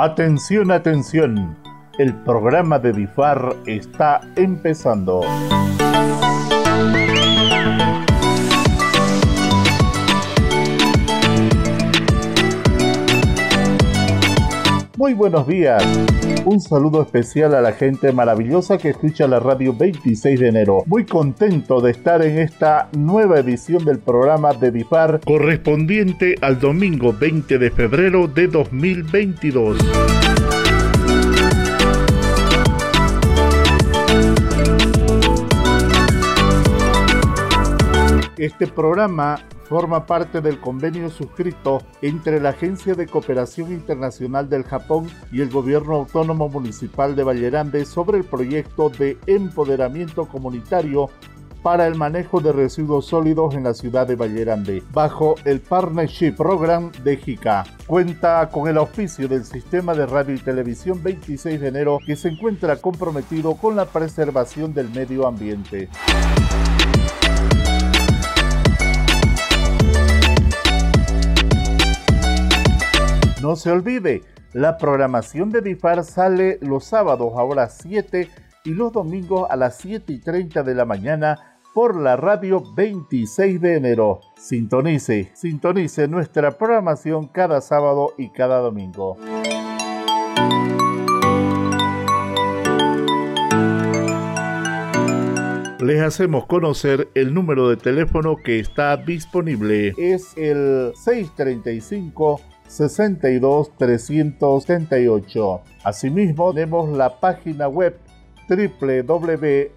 Atención, atención. El programa de DIFAR está empezando. Muy buenos días. Un saludo especial a la gente maravillosa que escucha la radio 26 de enero. Muy contento de estar en esta nueva edición del programa de DIFAR correspondiente al domingo 20 de febrero de 2022. Este programa forma parte del convenio suscrito entre la Agencia de Cooperación Internacional del Japón y el Gobierno Autónomo Municipal de Vallerande sobre el proyecto de empoderamiento comunitario para el manejo de residuos sólidos en la ciudad de Vallerande, bajo el Partnership Program de JICA. Cuenta con el auspicio del Sistema de Radio y Televisión 26 de enero que se encuentra comprometido con la preservación del medio ambiente. No se olvide, la programación de DIFAR sale los sábados a las 7 y los domingos a las 7 y 30 de la mañana por la radio 26 de enero. Sintonice, sintonice nuestra programación cada sábado y cada domingo. les hacemos conocer el número de teléfono que está disponible. Es el 635 62 378. Asimismo, tenemos la página web www.difar.jp.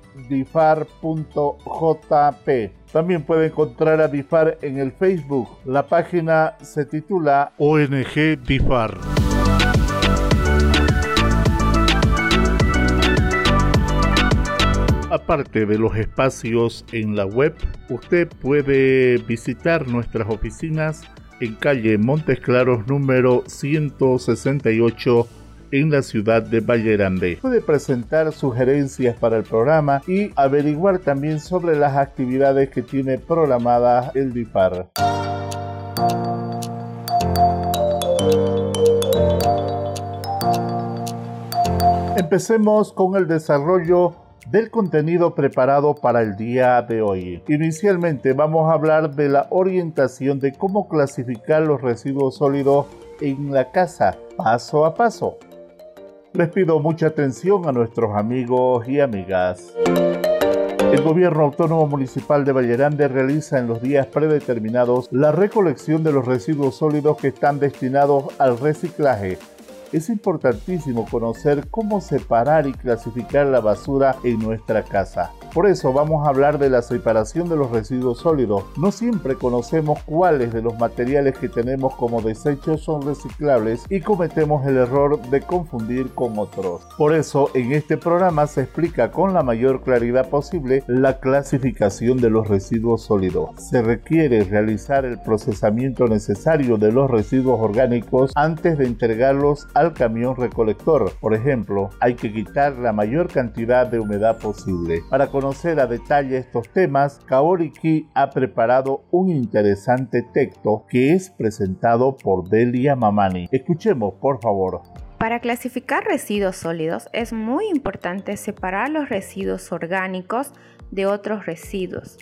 También puede encontrar a Difar en el Facebook. La página se titula ONG Difar. Aparte de los espacios en la web, usted puede visitar nuestras oficinas en calle Montes Claros número 168 en la ciudad de Vallerande. Puede presentar sugerencias para el programa y averiguar también sobre las actividades que tiene programadas el DIPAR. Empecemos con el desarrollo del contenido preparado para el día de hoy. Inicialmente vamos a hablar de la orientación de cómo clasificar los residuos sólidos en la casa paso a paso. Les pido mucha atención a nuestros amigos y amigas. El Gobierno Autónomo Municipal de Vallerande realiza en los días predeterminados la recolección de los residuos sólidos que están destinados al reciclaje es importantísimo conocer cómo separar y clasificar la basura en nuestra casa. Por eso vamos a hablar de la separación de los residuos sólidos. No siempre conocemos cuáles de los materiales que tenemos como desechos son reciclables y cometemos el error de confundir con otros. Por eso en este programa se explica con la mayor claridad posible la clasificación de los residuos sólidos. Se requiere realizar el procesamiento necesario de los residuos orgánicos antes de entregarlos al camión recolector. Por ejemplo, hay que quitar la mayor cantidad de humedad posible. Para conocer a detalle estos temas, Kaori ha preparado un interesante texto que es presentado por Delia Mamani. Escuchemos, por favor. Para clasificar residuos sólidos es muy importante separar los residuos orgánicos de otros residuos,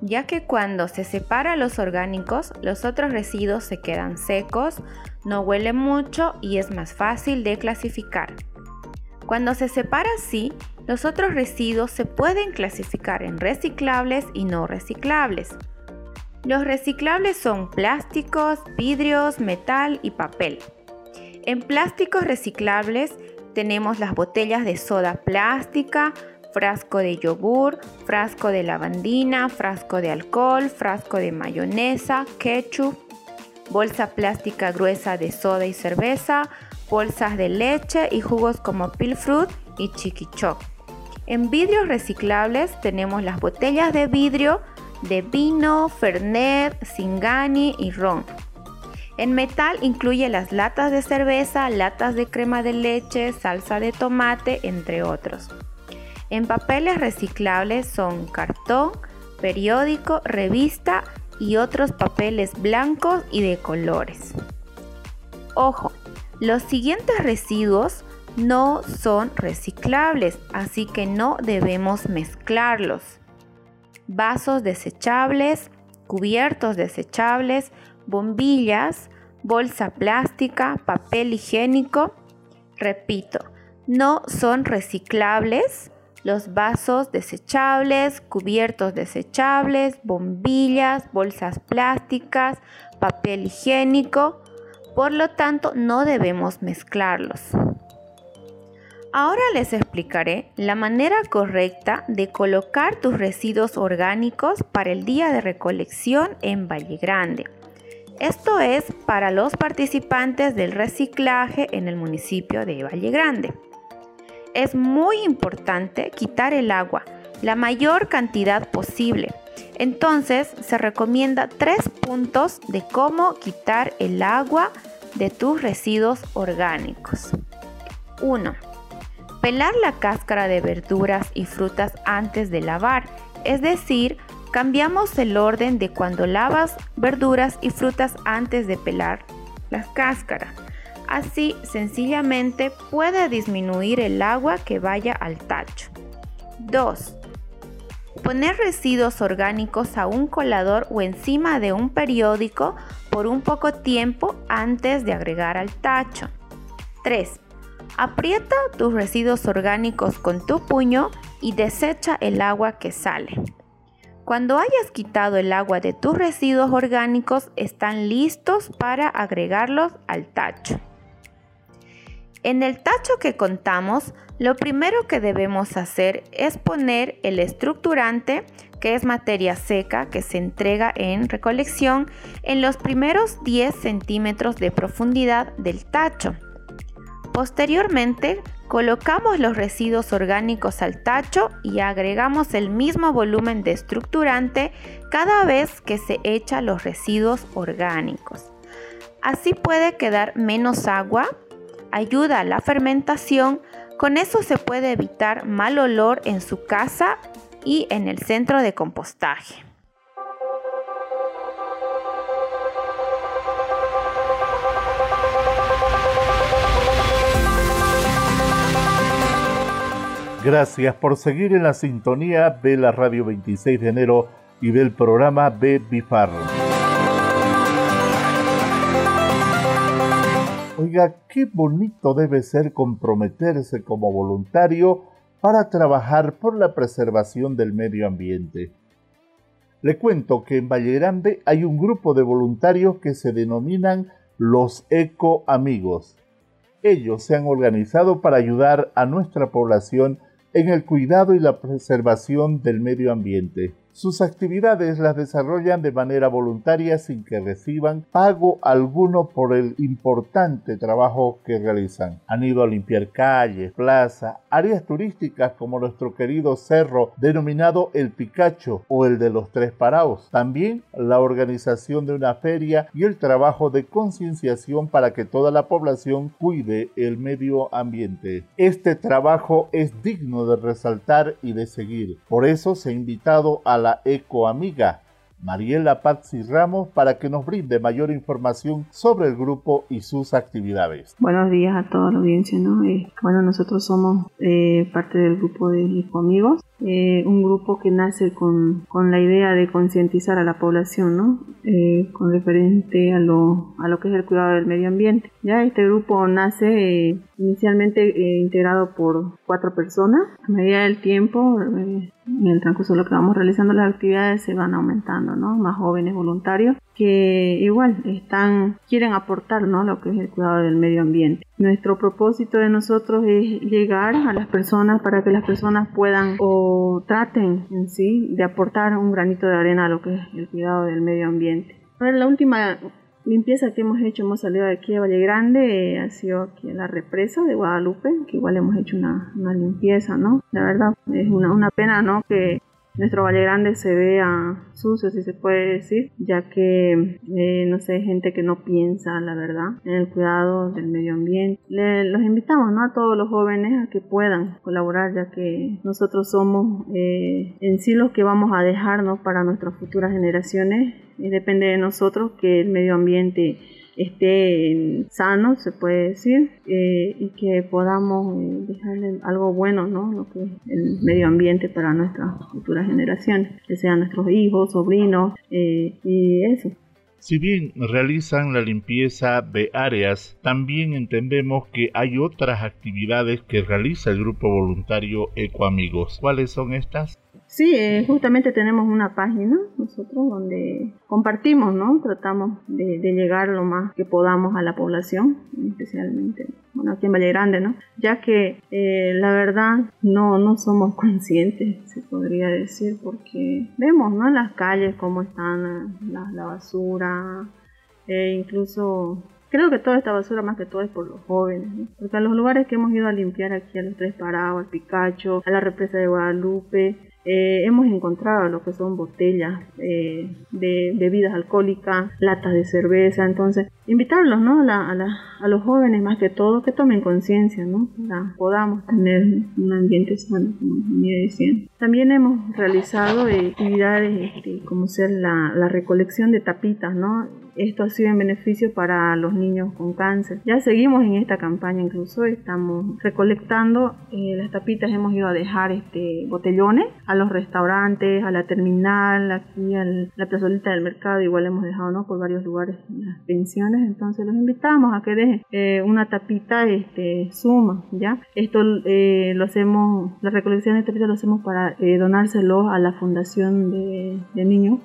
ya que cuando se separa los orgánicos, los otros residuos se quedan secos, no huelen mucho y es más fácil de clasificar. Cuando se separa así, los otros residuos se pueden clasificar en reciclables y no reciclables. Los reciclables son plásticos, vidrios, metal y papel. En plásticos reciclables tenemos las botellas de soda plástica, frasco de yogur, frasco de lavandina, frasco de alcohol, frasco de mayonesa, ketchup, bolsa plástica gruesa de soda y cerveza, bolsas de leche y jugos como Pilfruit y Chiquichoc. En vidrios reciclables tenemos las botellas de vidrio de vino, Fernet, Singani y ron. En metal incluye las latas de cerveza, latas de crema de leche, salsa de tomate, entre otros. En papeles reciclables son cartón, periódico, revista y otros papeles blancos y de colores. Ojo, Los siguientes residuos no son reciclables, así que no debemos mezclarlos. Vasos desechables, cubiertos desechables, bombillas, bolsa plástica, papel higiénico. Repito, no son reciclables los vasos desechables, cubiertos desechables, bombillas, bolsas plásticas, papel higiénico. Por lo tanto, no debemos mezclarlos. Ahora les explicaré la manera correcta de colocar tus residuos orgánicos para el día de recolección en Valle Grande. Esto es para los participantes del reciclaje en el municipio de Valle Grande. Es muy importante quitar el agua, la mayor cantidad posible. Entonces se recomienda tres puntos de cómo quitar el agua de tus residuos orgánicos. 1 Pelar la cáscara de verduras y frutas antes de lavar, es decir, cambiamos el orden de cuando lavas verduras y frutas antes de pelar la cáscara. Así sencillamente puede disminuir el agua que vaya al tacho. 2. Poner residuos orgánicos a un colador o encima de un periódico por un poco tiempo antes de agregar al tacho. 3. Aprieta tus residuos orgánicos con tu puño y desecha el agua que sale. Cuando hayas quitado el agua de tus residuos orgánicos, están listos para agregarlos al tacho. En el tacho que contamos, lo primero que debemos hacer es poner el estructurante, que es materia seca que se entrega en recolección, en los primeros 10 centímetros de profundidad del tacho. Posteriormente, colocamos los residuos orgánicos al tacho y agregamos el mismo volumen de estructurante cada vez que se echa los residuos orgánicos. Así puede quedar menos agua, ayuda a la fermentación, con eso se puede evitar mal olor en su casa y en el centro de compostaje. Gracias por seguir en la sintonía de la radio 26 de enero y del programa de Bifar. Oiga, qué bonito debe ser comprometerse como voluntario para trabajar por la preservación del medio ambiente. Le cuento que en Valle Grande hay un grupo de voluntarios que se denominan los Eco Amigos. Ellos se han organizado para ayudar a nuestra población en el cuidado y la preservación del medio ambiente. Sus actividades las desarrollan de manera voluntaria sin que reciban pago alguno por el importante trabajo que realizan. Han ido a limpiar calles, plazas, áreas turísticas como nuestro querido cerro denominado El Picacho o el de los Tres Paraos. También la organización de una feria y el trabajo de concienciación para que toda la población cuide el medio ambiente. Este trabajo es digno de resaltar y de seguir. Por eso se ha invitado a la ecoamiga Mariela Pazzi Ramos para que nos brinde mayor información sobre el grupo y sus actividades. Buenos días a toda la audiencia. ¿no? Eh, bueno, nosotros somos eh, parte del grupo de Ecoamigos, eh, un grupo que nace con, con la idea de concientizar a la población ¿no? con referente a lo, a lo que es el cuidado del medio ambiente. Ya este grupo nace inicialmente integrado por cuatro personas. A medida del tiempo en el transcurso de lo que vamos realizando las actividades se van aumentando, ¿no? Más jóvenes voluntarios que igual están, quieren aportar, ¿no? Lo que es el cuidado del medio ambiente. Nuestro propósito de nosotros es llegar a las personas para que las personas puedan o traten en sí de aportar un granito de arena a lo que es el cuidado del medio ambiente. A ver, la última limpieza que hemos hecho, hemos salido de aquí a Valle Grande, eh, ha sido aquí en la represa de Guadalupe, que igual hemos hecho una, una limpieza, ¿no? La verdad es una, una pena, ¿no? Que nuestro Valle Grande se vea sucio, si se puede decir, ya que, eh, no sé, gente que no piensa, la verdad, en el cuidado del medio ambiente. los invitamos, ¿no? A todos los jóvenes a que puedan colaborar, ya que nosotros somos eh, en sí los que vamos a dejar, ¿no? Para nuestras futuras generaciones. Y depende de nosotros que el medio ambiente esté sano, se puede decir, eh, y que podamos eh, dejarle algo bueno, ¿no? Lo que es el medio ambiente para nuestras futuras generaciones, que sean nuestros hijos, sobrinos, eh, y eso. Si bien realizan la limpieza de áreas, también entendemos que hay otras actividades que realiza el grupo voluntario Ecoamigos. ¿Cuáles son estas? Sí, eh, justamente tenemos una página nosotros donde compartimos, ¿no? Tratamos de, llegar lo más que podamos a la población, especialmente, bueno, aquí en Valle Grande, ¿no? Ya que eh, la verdad no, no somos conscientes, se podría decir, porque vemos, ¿no? En las calles cómo están la, la basura, e incluso Creo que toda esta basura más que todo es por los jóvenes, porque a los lugares que hemos ido a limpiar aquí, a los Tres Parados, al Picacho, a la represa de Guadalupe, eh, hemos encontrado lo que son botellas eh, de bebidas alcohólicas, latas de cerveza, entonces invitarlos ¿no? a, los jóvenes más que todo que tomen conciencia, ¿no? para podamos tener un ambiente sano, como venía diciendo. También hemos realizado eh, actividades este, como ser la, la, recolección de tapitas, ¿no? Esto ha sido en beneficio para los niños con cáncer. Ya seguimos en esta campaña, incluso estamos recolectando eh, las tapitas, hemos ido a dejar este, botellones a los restaurantes, a la terminal, aquí a la plazolita del mercado, igual hemos dejado ¿no? por varios lugares las pensiones, entonces los invitamos a que dejen eh, una tapita este, suma, ¿ya? Esto eh, lo hacemos, la recolección de tapitas lo hacemos para donárselo a la Fundación de, de Niños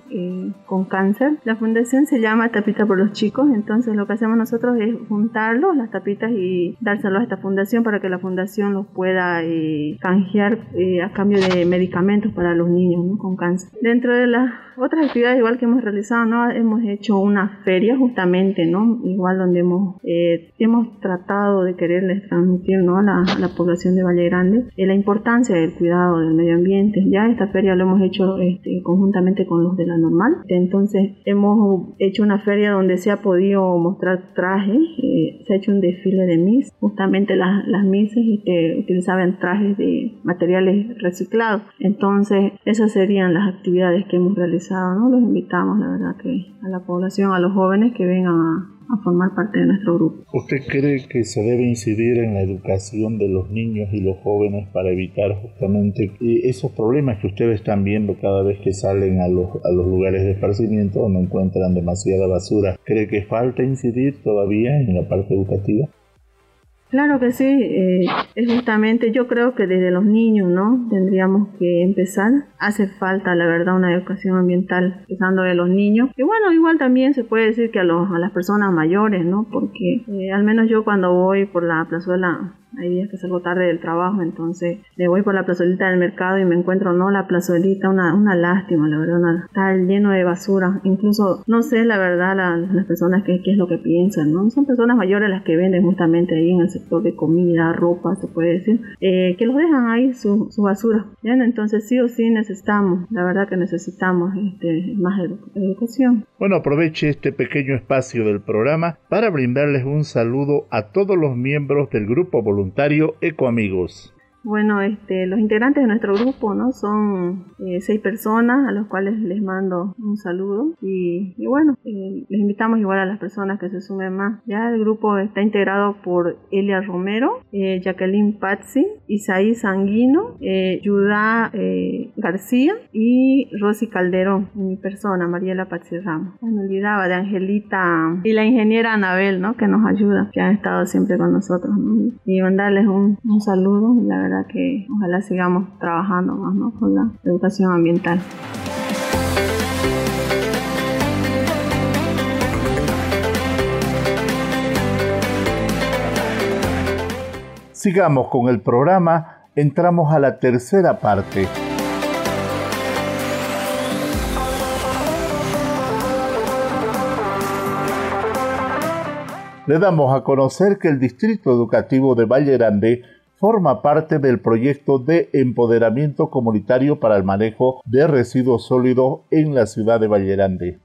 con Cáncer. La fundación se llama tapita por los chicos, entonces lo que hacemos nosotros es juntarlos, las tapitas y dárselos a esta fundación para que la fundación los pueda eh, canjear eh, a cambio de medicamentos para los niños con cáncer. Dentro de las otras actividades igual que hemos realizado, ¿no? hemos hecho una feria justamente, ¿no? igual donde hemos, eh, hemos tratado de quererles transmitir ¿no? a, la, población de Valle Grande la importancia del cuidado del medio ambiente. Ya esta feria lo hemos hecho este, conjuntamente con los de la normal, entonces hemos hecho una feria donde se ha podido mostrar trajes, eh, se ha hecho un desfile de Miss, justamente las, las Misses este, utilizaban trajes de materiales reciclados, entonces esas serían las actividades que hemos realizado, ¿no? Los invitamos, la verdad, que a la población, a los jóvenes que vengan a, a formar parte de nuestro grupo. ¿Usted cree que se debe incidir en la educación de los niños y los jóvenes para evitar justamente esos problemas que ustedes están viendo cada vez que salen a los, a los lugares de esparcimiento donde encuentran demasiada basura? ¿Cree que falta incidir todavía en la parte educativa? Claro que sí, eh, es justamente, yo creo que desde los niños, ¿no? Tendríamos que empezar. Hace falta, la verdad, una educación ambiental, empezando de los niños. Y bueno, igual también se puede decir que a, los, a las personas mayores, ¿no? Porque eh, al menos yo cuando voy por la plazuela hay días que salgo tarde del trabajo, entonces le voy por la plazolita del mercado y me encuentro, no, la plazolita, una, una lástima, la verdad, está lleno de basura. Incluso, no sé, la verdad, las personas qué, qué es lo que piensan, ¿no? Son personas mayores las que venden justamente ahí en el sector de comida, ropa, se puede decir, eh, que los dejan ahí su, su basura. ¿bien? Entonces, sí o sí necesitamos, la verdad que necesitamos este, más educación. Bueno, aproveche este pequeño espacio del programa para brindarles un saludo a todos los miembros del grupo voluntario Ecoamigos. Bueno, este, los integrantes de nuestro grupo ¿no? son eh, seis personas a los cuales les mando un saludo y, bueno, eh, les invitamos igual a las personas que se sumen más. Ya el grupo está integrado por Elia Romero, eh, Jacqueline Pazzi, Isaí Sanguino, Yudá García y Rosy Calderón, mi persona, Mariela Pazzi Ramos. Me olvidaba de Angelita y la ingeniera Anabel, ¿no? que nos ayuda, que han estado siempre con nosotros. Y mandarles un, un saludo, la verdad que ojalá sigamos trabajando más con la educación ambiental. Sigamos con el programa, entramos a la tercera parte. Le damos a conocer que el Distrito Educativo de Valle Grande forma parte del proyecto de empoderamiento comunitario para el manejo de residuos sólidos en la ciudad de Vallerande.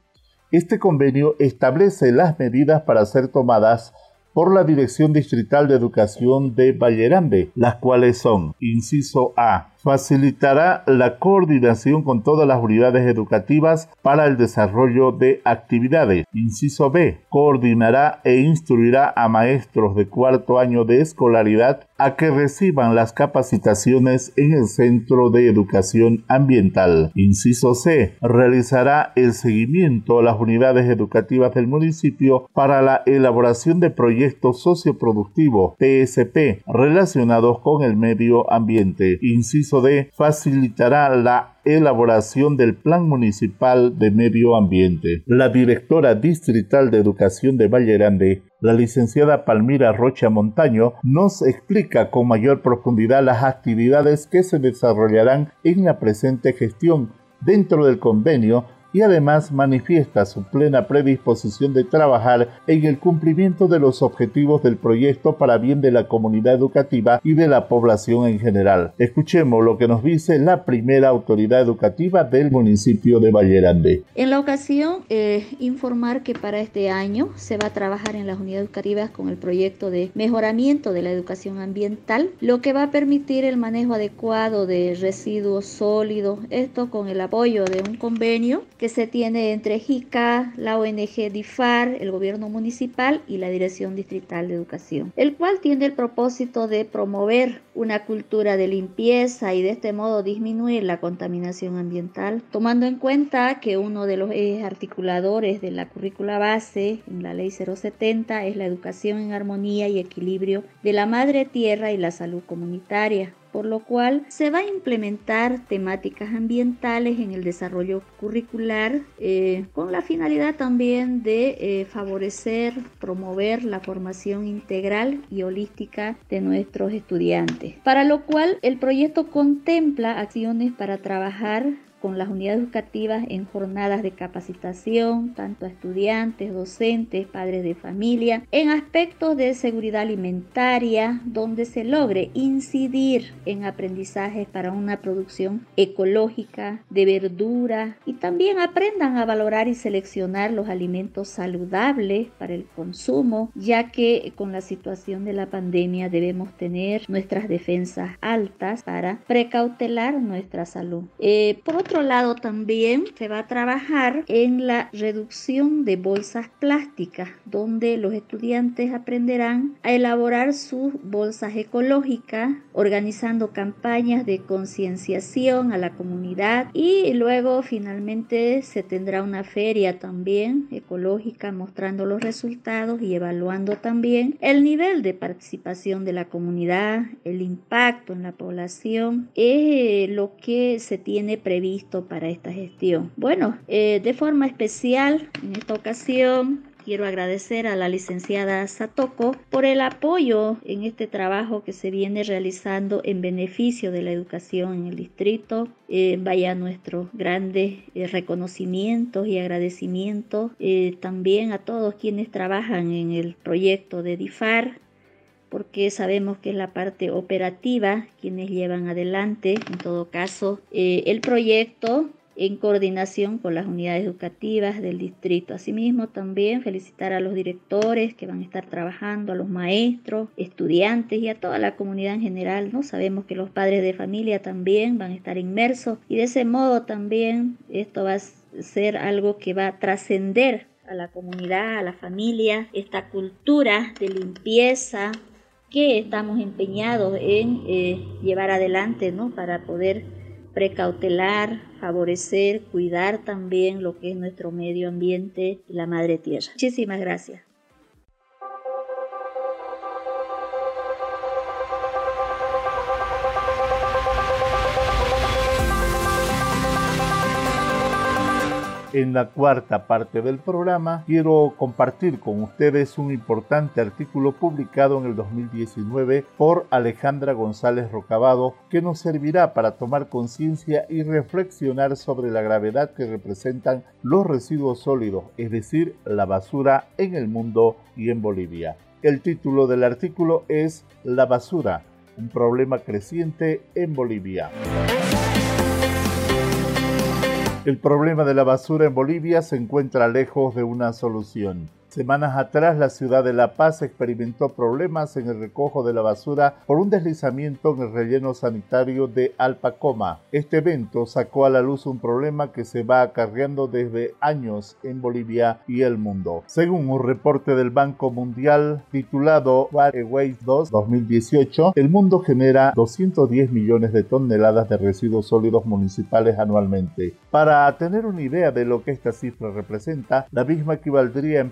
Este convenio establece las medidas para ser tomadas por la Dirección Distrital de Educación de Vallerande, las cuales son, inciso A, facilitará la coordinación con todas las unidades educativas para el desarrollo de actividades. Inciso B. Coordinará e instruirá a maestros de cuarto año de escolaridad a que reciban las capacitaciones en el Centro de Educación Ambiental. Inciso C. Realizará el seguimiento a las unidades educativas del municipio para la elaboración de proyectos socioproductivos PSP relacionados con el medio ambiente. Inciso D. Facilitará la elaboración del Plan Municipal de Medio Ambiente. La directora distrital de Educación de Valle Grande, la licenciada Palmira Rocha Montaño, nos explica con mayor profundidad las actividades que se desarrollarán en la presente gestión dentro del convenio y además manifiesta su plena predisposición de trabajar en el cumplimiento de los objetivos del proyecto para bien de la comunidad educativa y de la población en general. Escuchemos lo que nos dice la primera autoridad educativa del municipio de Vallerande. En la ocasión, eh, informar que para este año se va a trabajar en las unidades educativas con el proyecto de mejoramiento de la educación ambiental, lo que va a permitir el manejo adecuado de residuos sólidos, esto con el apoyo de un convenio que se tiene entre JICA, la ONG DIFAR, el gobierno municipal y la Dirección Distrital de Educación, el cual tiene el propósito de promover una cultura de limpieza y de este modo disminuir la contaminación ambiental, tomando en cuenta que uno de los ejes articuladores de la currícula base en la ley 070 es la educación en armonía y equilibrio de la madre tierra y la salud comunitaria por lo cual se va a implementar temáticas ambientales en el desarrollo curricular eh, con la finalidad también de eh, favorecer, promover la formación integral y holística de nuestros estudiantes, para lo cual el proyecto contempla acciones para trabajar con las unidades educativas en jornadas de capacitación, tanto a estudiantes, docentes, padres de familia, en aspectos de seguridad alimentaria, donde se logre incidir en aprendizajes para una producción ecológica de verdura y también aprendan a valorar y seleccionar los alimentos saludables para el consumo, ya que con la situación de la pandemia debemos tener nuestras defensas altas para precautelar nuestra salud. Eh, por otro otro lado también se va a trabajar en la reducción de bolsas plásticas, donde los estudiantes aprenderán a elaborar sus bolsas ecológicas, organizando campañas de concienciación a la comunidad. Y luego finalmente se tendrá una feria también ecológica mostrando los resultados y evaluando también el nivel de participación de la comunidad, el impacto en la población, es lo que se tiene previsto para esta gestión. Bueno, eh, de forma especial, en esta ocasión, Quiero agradecer a la licenciada Satoko por el apoyo en este trabajo que se viene realizando en beneficio de la educación en el distrito. Eh, vaya nuestros grandes eh, reconocimientos y agradecimientos también a todos quienes trabajan en el proyecto de DIFAR, porque sabemos que es la parte operativa quienes llevan adelante, en todo caso, eh, el proyecto en coordinación con las unidades educativas del distrito. Asimismo, también felicitar a los directores que van a estar trabajando, a los maestros, estudiantes y a toda la comunidad en general. ¿no? Sabemos que los padres de familia también van a estar inmersos y de ese modo también esto va a ser algo que va a trascender a la comunidad, a la familia, esta cultura de limpieza, que estamos empeñados en eh, llevar adelante ¿no? para poder precautelar, favorecer, cuidar también lo que es nuestro medio ambiente la madre tierra. Muchísimas gracias. En la cuarta parte del programa quiero compartir con ustedes un importante artículo publicado en el 2019 por Alejandra González Rocabado que nos servirá para tomar conciencia y reflexionar sobre la gravedad que representan los residuos sólidos, es decir, la basura en el mundo y en Bolivia. El título del artículo es La basura, un problema creciente en Bolivia. El problema de la basura en Bolivia se encuentra lejos de una solución. Semanas atrás, la ciudad de La Paz experimentó problemas en el recojo de la basura por un deslizamiento en el relleno sanitario de Alpacoma. Este evento sacó a la luz un problema que se va acarreando desde años en Bolivia y el mundo. Según un reporte del Banco Mundial titulado Waste 2 2018, el mundo genera 210 millones de toneladas de residuos sólidos municipales anualmente. Para tener una idea de lo que esta cifra representa, la misma equivaldría en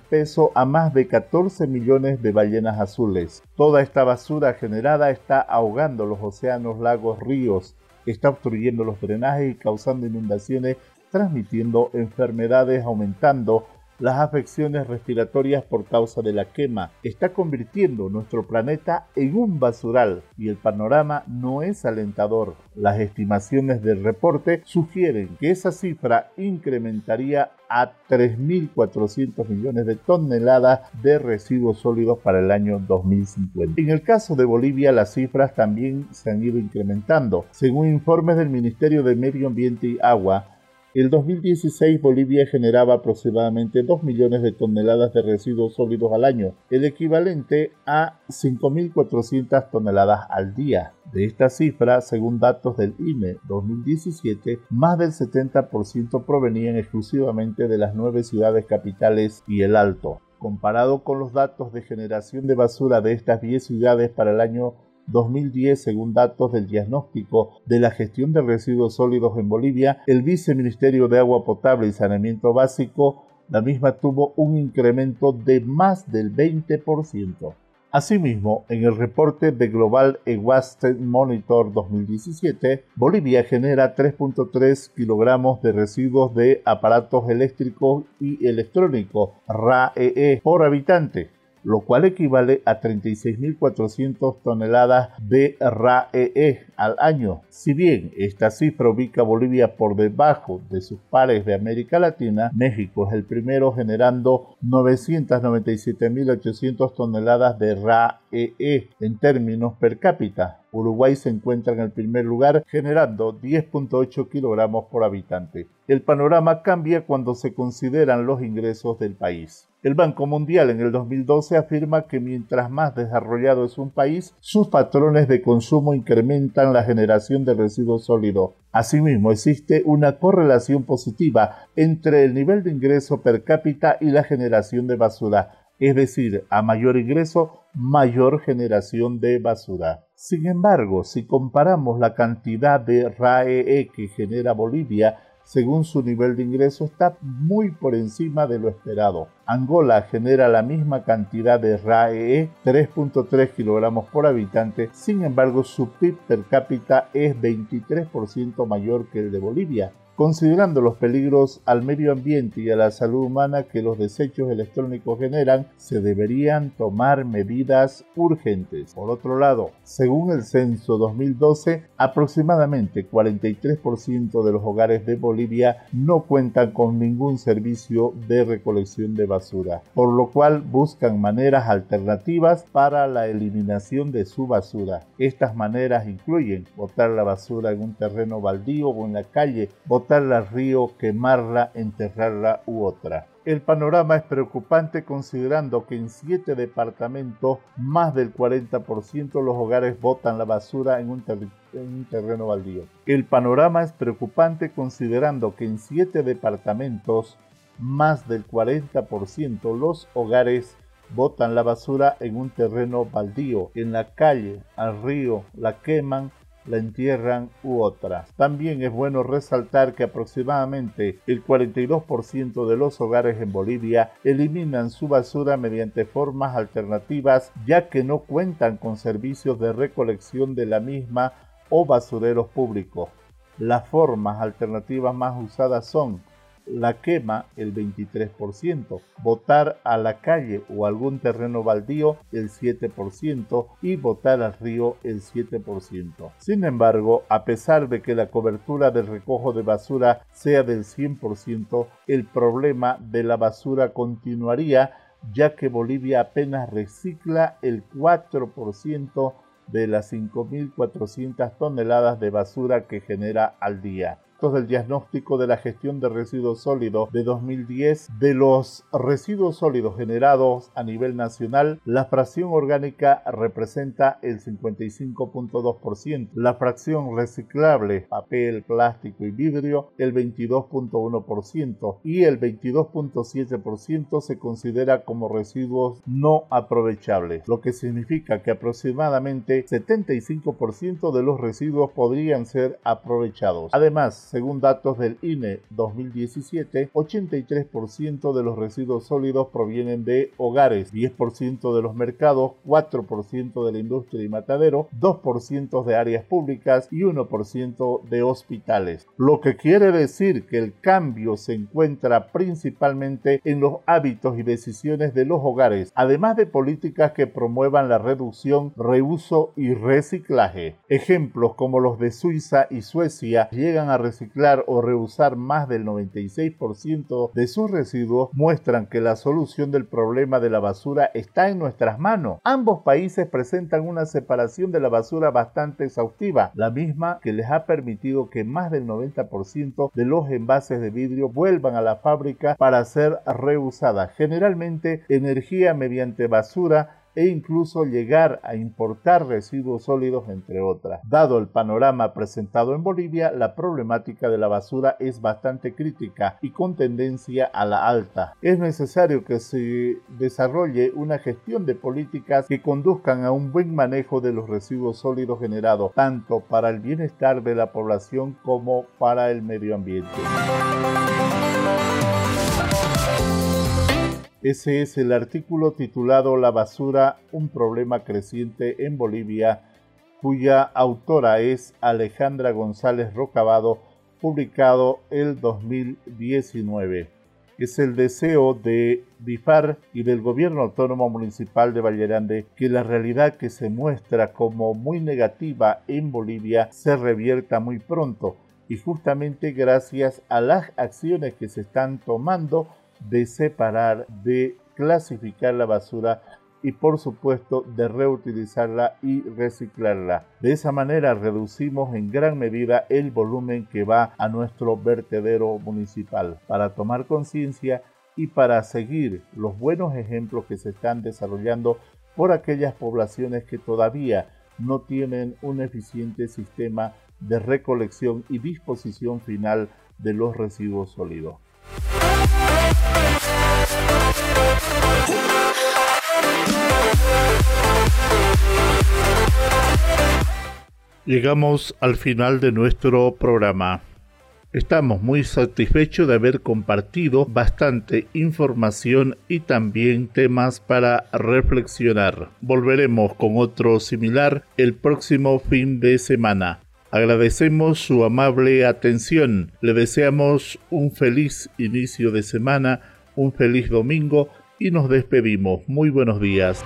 a más de 14 millones de ballenas azules. Toda esta basura generada está ahogando los océanos, lagos, ríos, está obstruyendo los drenajes y causando inundaciones, transmitiendo enfermedades, aumentando las afecciones respiratorias por causa de la quema. Está convirtiendo nuestro planeta en un basural y el panorama no es alentador. Las estimaciones del reporte sugieren que esa cifra incrementaría a 3.400 millones de toneladas de residuos sólidos para el año 2050. En el caso de Bolivia, las cifras también se han ido incrementando. Según informes del Ministerio de Medio Ambiente y Agua, el 2016 Bolivia generaba aproximadamente 2 millones de toneladas de residuos sólidos al año, el equivalente a 5.400 toneladas al día. De esta cifra, según datos del INE 2017, más del 70% provenían exclusivamente de las nueve ciudades capitales y el Alto. Comparado con los datos de generación de basura de estas 10 ciudades para el año 2010, según datos del diagnóstico de la gestión de residuos sólidos en Bolivia, el Viceministerio de Agua Potable y Saneamiento Básico, la misma tuvo un incremento de más del 20%. Asimismo, en el reporte de Global Waste Monitor 2017, Bolivia genera 3.3 kilogramos de residuos de aparatos eléctricos y electrónicos RAEE por habitante, lo cual equivale a 36.400 toneladas de RAEE al año. Si bien esta cifra ubica a Bolivia por debajo de sus pares de América Latina, México es el primero generando 997.800 toneladas de RAEE en términos per cápita, Uruguay se encuentra en el primer lugar generando 10.8 kilogramos por habitante. El panorama cambia cuando se consideran los ingresos del país. El Banco Mundial en el 2012 afirma que mientras más desarrollado es un país, sus patrones de consumo incrementan la generación de residuos sólidos. Asimismo, existe una correlación positiva entre el nivel de ingreso per cápita y la generación de basura, es decir, a mayor ingreso, mayor generación de basura. Sin embargo, si comparamos la cantidad de RAEE que genera Bolivia según su nivel de ingreso está muy por encima de lo esperado. Angola genera la misma cantidad de RAEE, 3.3 kilogramos por habitante, sin embargo su PIB per cápita es 23% mayor que el de Bolivia. Considerando los peligros al medio ambiente y a la salud humana que los desechos electrónicos generan, se deberían tomar medidas urgentes. Por otro lado, según el censo 2012, aproximadamente 43% de los hogares de Bolivia no cuentan con ningún servicio de recolección de basura, por lo cual buscan maneras alternativas para la eliminación de su basura. Estas maneras incluyen botar la basura en un terreno baldío o en la calle, botarla río, quemarla, enterrarla u otra. El panorama es preocupante considerando que en siete departamentos más del 40% de los hogares botan la basura en un, en un, terreno baldío. El panorama es preocupante considerando que en siete departamentos más del 40% los hogares botan la basura en un terreno baldío, en la calle, al río, la queman la entierran u otras. También es bueno resaltar que aproximadamente el 42% de los hogares en Bolivia eliminan su basura mediante formas alternativas ya que no cuentan con servicios de recolección de la misma o basureros públicos. Las formas alternativas más usadas son la quema el 23%, botar a la calle o algún terreno baldío el 7% y botar al río el 7%. Sin embargo, a pesar de que la cobertura del recojo de basura sea del 100%, el problema de la basura continuaría ya que Bolivia apenas recicla el 4% de las 5.400 toneladas de basura que genera al día. Del diagnóstico de la gestión de residuos sólidos de 2010, de los residuos sólidos generados a nivel nacional, la fracción orgánica representa el 55.2%, la fracción reciclable, papel, plástico y vidrio, el 22.1% y el 22.7% se considera como residuos no aprovechables, lo que significa que aproximadamente 75% de los residuos podrían ser aprovechados. Además, según datos del INE 2017, 83% de los residuos sólidos provienen de hogares, 10% de los mercados, 4% de la industria y matadero, 2% de áreas públicas y 1% de hospitales. Lo que quiere decir que el cambio se encuentra principalmente en los hábitos y decisiones de los hogares, además de políticas que promuevan la reducción, reuso y reciclaje. Ejemplos como los de Suiza y Suecia llegan a reciclar o reusar más del 96% de sus residuos muestran que la solución del problema de la basura está en nuestras manos. Ambos países presentan una separación de la basura bastante exhaustiva, la misma que les ha permitido que más del 90% de los envases de vidrio vuelvan a la fábrica para ser reusadas, generalmente energía mediante basura e incluso llegar a importar residuos sólidos, entre otras. Dado el panorama presentado en Bolivia, la problemática de la basura es bastante crítica y con tendencia a la alta. Es necesario que se desarrolle una gestión de políticas que conduzcan a un buen manejo de los residuos sólidos generados, tanto para el bienestar de la población como para el medio ambiente. Ese es el artículo titulado La basura, un problema creciente en Bolivia, cuya autora es Alejandra González Rocabado, publicado el 2019. Es el deseo de BIFAR y del Gobierno Autónomo Municipal de Vallerande que la realidad que se muestra como muy negativa en Bolivia se revierta muy pronto y justamente gracias a las acciones que se están tomando de separar, de clasificar la basura y por supuesto de reutilizarla y reciclarla. De esa manera reducimos en gran medida el volumen que va a nuestro vertedero municipal. Para tomar conciencia y para seguir los buenos ejemplos que se están desarrollando por aquellas poblaciones que todavía no tienen un eficiente sistema de recolección y disposición final de los residuos sólidos. Llegamos al final de nuestro programa. Estamos muy satisfechos de haber compartido bastante información y también temas para reflexionar. Volveremos con otro similar el próximo fin de semana. Agradecemos su amable atención. Le deseamos un feliz inicio de semana, un feliz domingo y nos despedimos. Muy buenos días.